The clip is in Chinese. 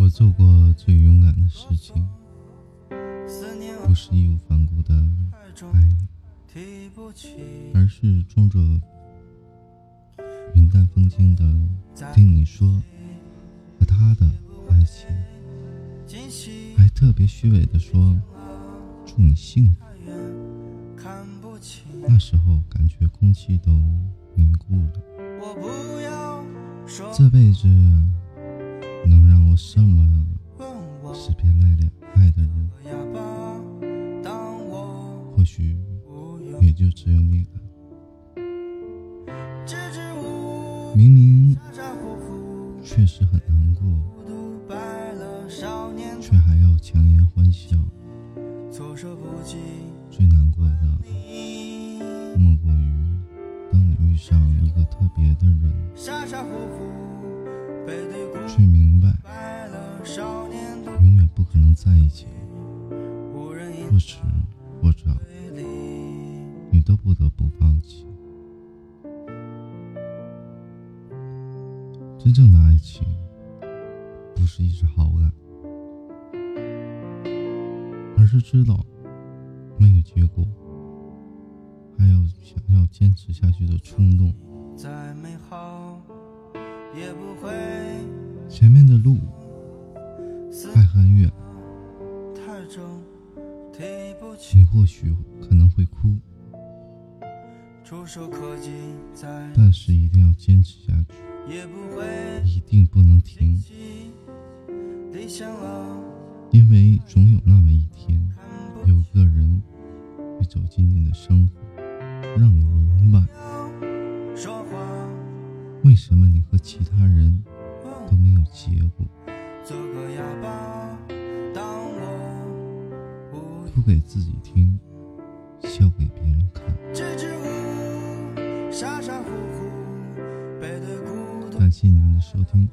我做过最勇敢的事情，不是义无反顾的爱你，而是装着云淡风轻的听你说和他的爱情，还特别虚伪的说祝你幸福。那时候感觉空气都凝固了，这辈子。我什么死别赖脸爱的人，或许也就只有你了。明明确实很难过，却还要强颜欢笑。最难过的，莫过于当你遇上一个特别的人。却明白，永远不可能在一起。或迟或早，你都不得不放弃。真正的爱情，不是一时好感，而是知道没有结果，还有想要坚持下去的冲动。再美好，也不会路还很远，你或许可能会哭，但是一定要坚持下去，一定不能停，因为总有那么一天，有个人会走进你的生活，让你明白。为什么你和其他人结果？哭给自己听，笑给别人看。感谢您的收听。